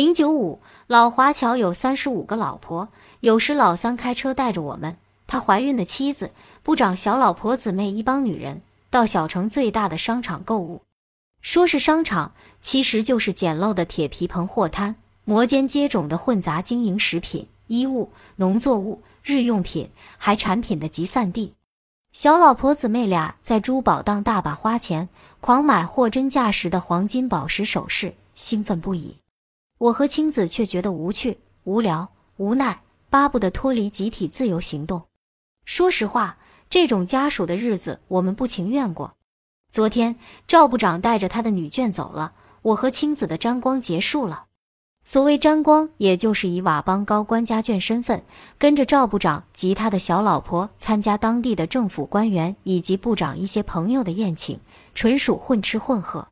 零九五老华侨有三十五个老婆，有时老三开车带着我们，他怀孕的妻子、部长小老婆姊妹一帮女人到小城最大的商场购物。说是商场，其实就是简陋的铁皮棚货摊，摩肩接踵的混杂经营食品、衣物、农作物、日用品，还产品的集散地。小老婆姊妹俩在珠宝档大把花钱，狂买货真价实的黄金宝石首饰，兴奋不已。我和青子却觉得无趣、无聊、无奈，巴不得脱离集体自由行动。说实话，这种家属的日子我们不情愿过。昨天赵部长带着他的女眷走了，我和青子的沾光结束了。所谓沾光，也就是以佤邦高官家眷身份，跟着赵部长及他的小老婆参加当地的政府官员以及部长一些朋友的宴请，纯属混吃混喝。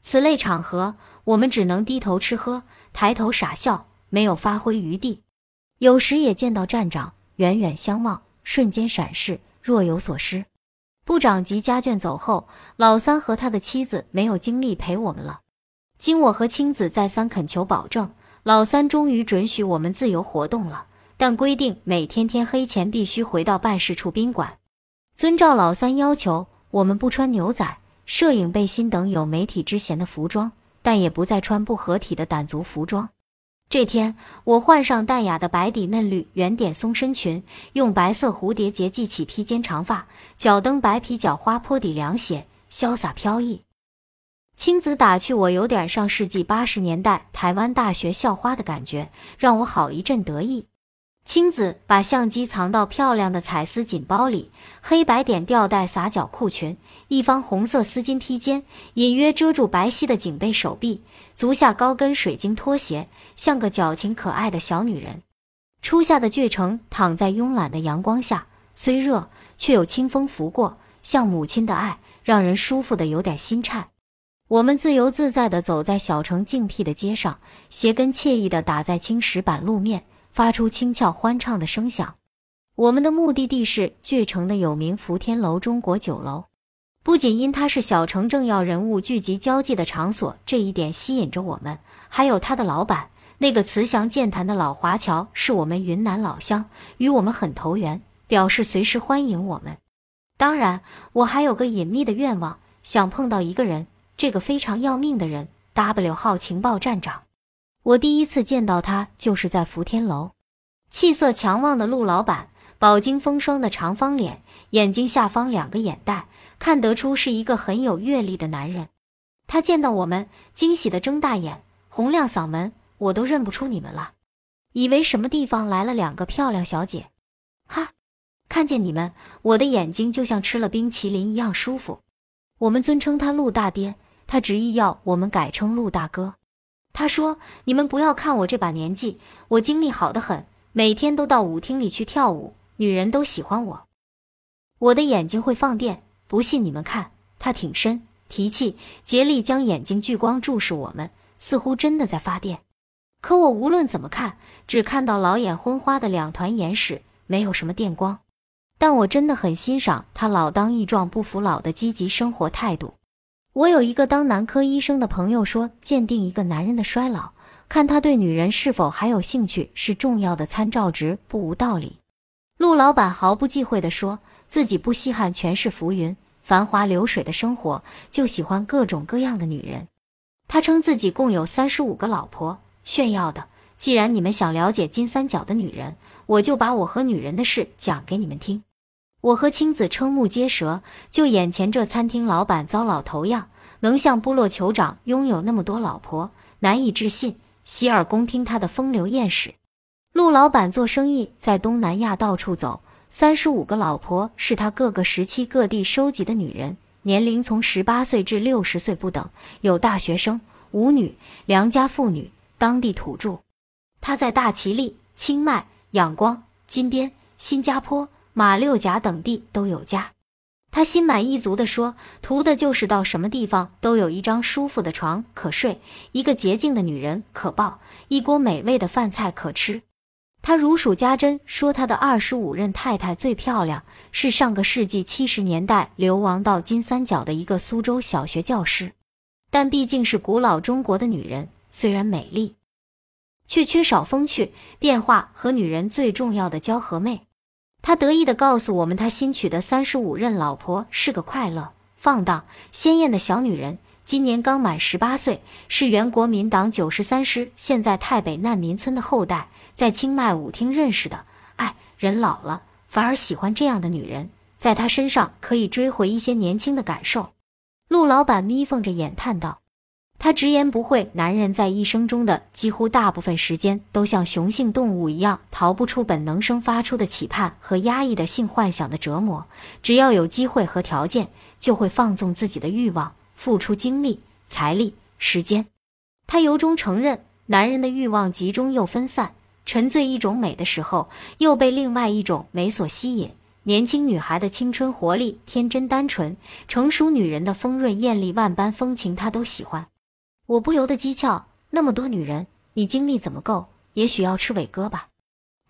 此类场合，我们只能低头吃喝。抬头傻笑，没有发挥余地。有时也见到站长，远远相望，瞬间闪逝，若有所失。部长及家眷走后，老三和他的妻子没有精力陪我们了。经我和青子再三恳求保证，老三终于准许我们自由活动了，但规定每天天黑前必须回到办事处宾馆。遵照老三要求，我们不穿牛仔、摄影背心等有媒体之嫌的服装。但也不再穿不合体的傣族服装。这天，我换上淡雅的白底嫩绿圆点松身裙，用白色蝴蝶结系起披肩长发，脚蹬白皮脚花坡底凉鞋，潇洒飘逸。青子打趣我有点上世纪八十年代台湾大学校花的感觉，让我好一阵得意。青子把相机藏到漂亮的彩丝锦包里，黑白点吊带撒脚裤裙，一方红色丝巾披肩，隐约遮住白皙的颈背手臂，足下高跟水晶拖鞋，像个矫情可爱的小女人。初夏的巨城躺在慵懒的阳光下，虽热，却有清风拂过，像母亲的爱，让人舒服的有点心颤。我们自由自在地走在小城静僻的街上，鞋跟惬意地打在青石板路面。发出轻巧欢畅的声响。我们的目的地是巨城的有名福天楼中国酒楼，不仅因它是小城政要人物聚集交际的场所，这一点吸引着我们，还有它的老板，那个慈祥健谈的老华侨，是我们云南老乡，与我们很投缘，表示随时欢迎我们。当然，我还有个隐秘的愿望，想碰到一个人，这个非常要命的人 ——W 号情报站长。我第一次见到他，就是在福天楼。气色强旺的陆老板，饱经风霜的长方脸，眼睛下方两个眼袋，看得出是一个很有阅历的男人。他见到我们，惊喜的睁大眼，洪亮嗓门：“我都认不出你们了，以为什么地方来了两个漂亮小姐。”哈，看见你们，我的眼睛就像吃了冰淇淋一样舒服。我们尊称他陆大爹，他执意要我们改称陆大哥。他说：“你们不要看我这把年纪，我精力好得很，每天都到舞厅里去跳舞，女人都喜欢我。我的眼睛会放电，不信你们看。”他挺身提气，竭力将眼睛聚光注视我们，似乎真的在发电。可我无论怎么看，只看到老眼昏花的两团眼屎，没有什么电光。但我真的很欣赏他老当益壮不服老的积极生活态度。我有一个当男科医生的朋友说，鉴定一个男人的衰老，看他对女人是否还有兴趣是重要的参照值，不无道理。陆老板毫不忌讳地说自己不稀罕权势浮云、繁华流水的生活，就喜欢各种各样的女人。他称自己共有三十五个老婆，炫耀的。既然你们想了解金三角的女人，我就把我和女人的事讲给你们听。我和青子瞠目结舌，就眼前这餐厅老板糟老头样，能像部落酋长拥有那么多老婆，难以置信。洗耳恭听他的风流艳史。陆老板做生意在东南亚到处走，三十五个老婆是他各个时期各地收集的女人，年龄从十八岁至六十岁不等，有大学生、舞女、良家妇女、当地土著。他在大其力、清迈、仰光、金边、新加坡。马六甲等地都有家，他心满意足地说：“图的就是到什么地方都有一张舒服的床可睡，一个洁净的女人可抱，一锅美味的饭菜可吃。”他如数家珍说，他的二十五任太太最漂亮，是上个世纪七十年代流亡到金三角的一个苏州小学教师。但毕竟是古老中国的女人，虽然美丽。却缺少风趣、变化和女人最重要的娇和媚。他得意地告诉我们，他新娶的三十五任老婆是个快乐、放荡、鲜艳的小女人，今年刚满十八岁，是原国民党九十三师现在太北难民村的后代，在清迈舞厅认识的。哎，人老了反而喜欢这样的女人，在她身上可以追回一些年轻的感受。陆老板眯缝着眼叹道。他直言不讳，男人在一生中的几乎大部分时间都像雄性动物一样，逃不出本能生发出的期盼和压抑的性幻想的折磨。只要有机会和条件，就会放纵自己的欲望，付出精力、财力、时间。他由衷承认，男人的欲望集中又分散，沉醉一种美的时候，又被另外一种美所吸引。年轻女孩的青春活力、天真单纯；成熟女人的丰润艳丽、万般风情，他都喜欢。我不由得讥诮：“那么多女人，你精力怎么够？也许要吃伟哥吧。”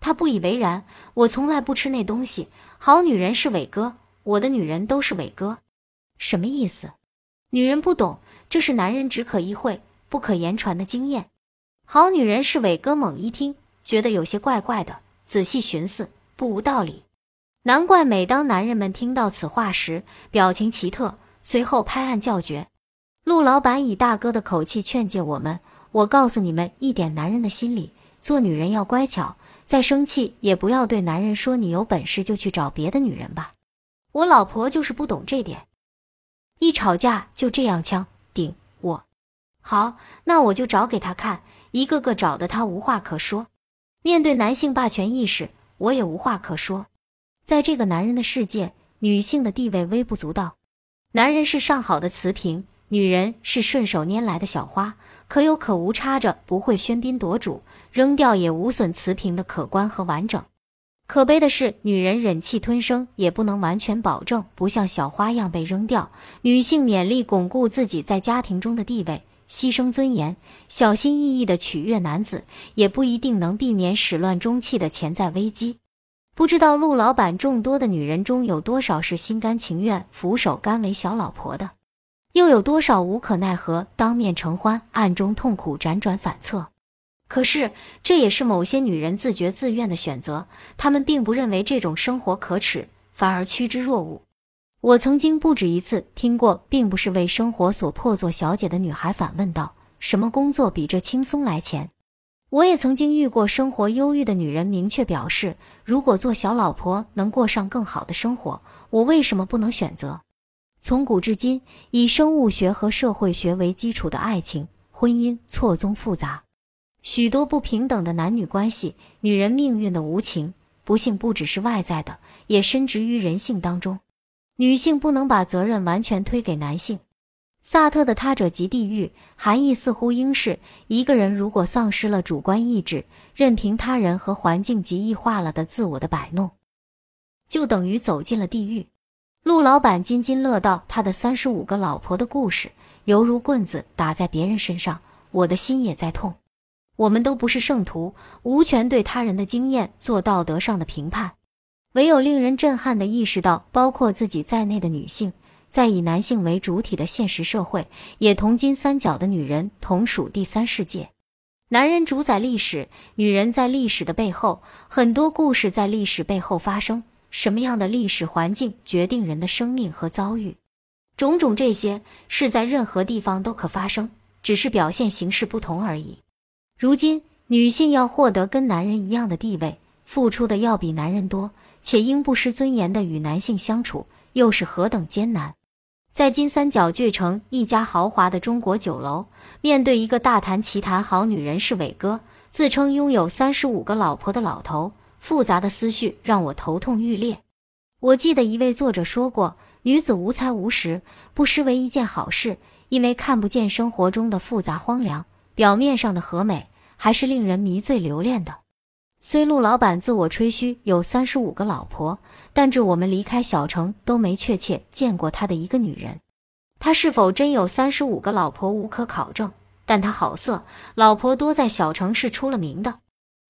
他不以为然：“我从来不吃那东西。好女人是伟哥，我的女人都是伟哥。”什么意思？女人不懂，这是男人只可意会不可言传的经验。好女人是伟哥，猛一听觉得有些怪怪的，仔细寻思，不无道理。难怪每当男人们听到此话时，表情奇特，随后拍案叫绝。陆老板以大哥的口气劝诫我们：“我告诉你们一点男人的心理，做女人要乖巧，再生气也不要对男人说你有本事就去找别的女人吧。我老婆就是不懂这点，一吵架就这样呛顶我。好，那我就找给他看，一个个找的他无话可说。面对男性霸权意识，我也无话可说。在这个男人的世界，女性的地位微不足道，男人是上好的瓷瓶。”女人是顺手拈来的小花，可有可无，插着不会喧宾夺主，扔掉也无损瓷瓶的可观和完整。可悲的是，女人忍气吞声，也不能完全保证不像小花样被扔掉。女性勉力巩固自己在家庭中的地位，牺牲尊严，小心翼翼地取悦男子，也不一定能避免始乱终弃的潜在危机。不知道陆老板众多的女人中有多少是心甘情愿俯首甘为小老婆的？又有多少无可奈何当面承欢，暗中痛苦辗转反侧？可是这也是某些女人自觉自愿的选择，她们并不认为这种生活可耻，反而趋之若鹜。我曾经不止一次听过，并不是为生活所迫做小姐的女孩反问道：“什么工作比这轻松来钱？”我也曾经遇过生活忧郁的女人，明确表示：“如果做小老婆能过上更好的生活，我为什么不能选择？”从古至今，以生物学和社会学为基础的爱情、婚姻错综复杂，许多不平等的男女关系，女人命运的无情、不幸不只是外在的，也深植于人性当中。女性不能把责任完全推给男性。萨特的他者即地狱，含义似乎应是：一个人如果丧失了主观意志，任凭他人和环境极异化了的自我的摆弄，就等于走进了地狱。陆老板津津乐道他的三十五个老婆的故事，犹如棍子打在别人身上，我的心也在痛。我们都不是圣徒，无权对他人的经验做道德上的评判，唯有令人震撼地意识到，包括自己在内的女性，在以男性为主体的现实社会，也同金三角的女人同属第三世界。男人主宰历史，女人在历史的背后，很多故事在历史背后发生。什么样的历史环境决定人的生命和遭遇？种种这些是在任何地方都可发生，只是表现形式不同而已。如今，女性要获得跟男人一样的地位，付出的要比男人多，且应不失尊严的与男性相处，又是何等艰难！在金三角巨城一家豪华的中国酒楼，面对一个大谈奇谈好女人是伟哥，自称拥有三十五个老婆的老头。复杂的思绪让我头痛欲裂。我记得一位作者说过：“女子无才无识，不失为一件好事，因为看不见生活中的复杂荒凉，表面上的和美还是令人迷醉留恋的。”虽陆老板自我吹嘘有三十五个老婆，但至我们离开小城都没确切见过他的一个女人。他是否真有三十五个老婆无可考证，但他好色，老婆多，在小城是出了名的。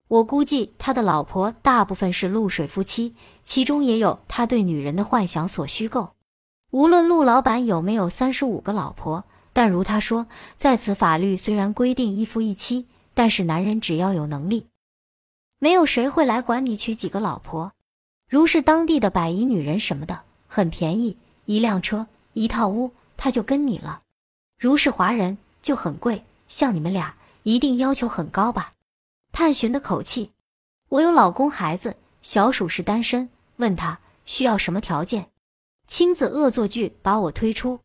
我估计他的老婆大部分是露水夫妻，其中也有他对女人的幻想所虚构。无论陆老板有没有三十五个老婆，但如他说，在此法律虽然规定一夫一妻，但是男人只要有能力，没有谁会来管你娶几个老婆。如是当地的百夷女人什么的，很便宜，一辆车，一套屋，他就跟你了。如是华人就很贵，像你们俩一定要求很高吧？探寻的口气。我有老公孩子，小鼠是单身，问他需要什么条件。青子恶作剧把我推出，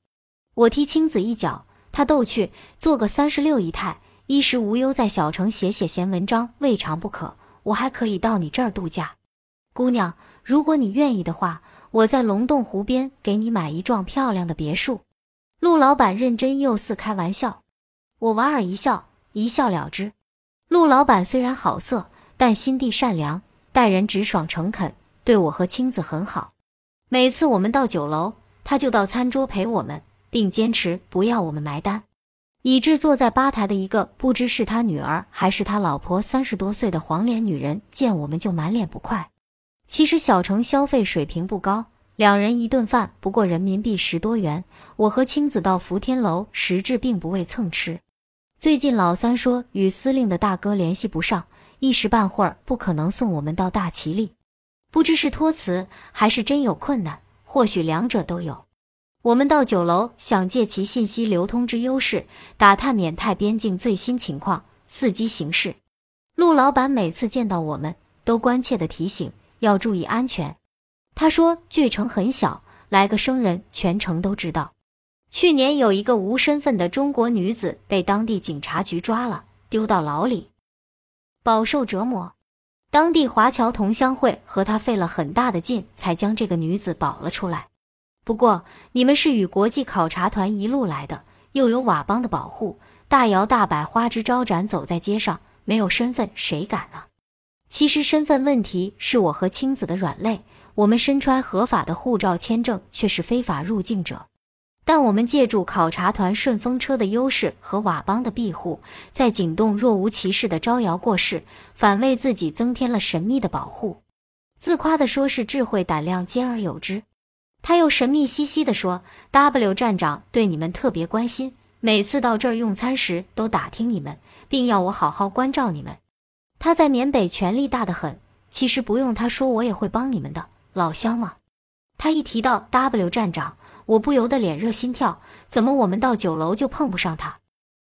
我踢青子一脚，他逗趣做个三十六姨太，衣食无忧，在小城写写闲文章，未尝不可。我还可以到你这儿度假，姑娘，如果你愿意的话，我在龙洞湖边给你买一幢漂亮的别墅。陆老板认真又似开玩笑，我莞尔一笑，一笑了之。陆老板虽然好色，但心地善良，待人直爽诚恳，对我和青子很好。每次我们到酒楼，他就到餐桌陪我们，并坚持不要我们埋单，以致坐在吧台的一个不知是他女儿还是他老婆三十多岁的黄脸女人见我们就满脸不快。其实小城消费水平不高，两人一顿饭不过人民币十多元。我和青子到福天楼，实质并不为蹭吃。最近老三说与司令的大哥联系不上，一时半会儿不可能送我们到大齐力。不知是托辞还是真有困难，或许两者都有。我们到酒楼，想借其信息流通之优势，打探缅泰边境最新情况，伺机行事。陆老板每次见到我们，都关切地提醒要注意安全。他说，巨城很小，来个生人，全城都知道。去年有一个无身份的中国女子被当地警察局抓了，丢到牢里，饱受折磨。当地华侨同乡会和他费了很大的劲，才将这个女子保了出来。不过，你们是与国际考察团一路来的，又有佤邦的保护，大摇大摆、花枝招展走在街上，没有身份谁敢啊？其实身份问题是我和青子的软肋，我们身穿合法的护照签证，却是非法入境者。但我们借助考察团顺风车的优势和佤邦的庇护，在景栋若无其事的招摇过市，反为自己增添了神秘的保护。自夸的说是智慧胆量兼而有之，他又神秘兮兮的说：“W 站长对你们特别关心，每次到这儿用餐时都打听你们，并要我好好关照你们。他在缅北权力大得很，其实不用他说，我也会帮你们的，老乡嘛。”他一提到 W 站长。我不由得脸热心跳，怎么我们到酒楼就碰不上他？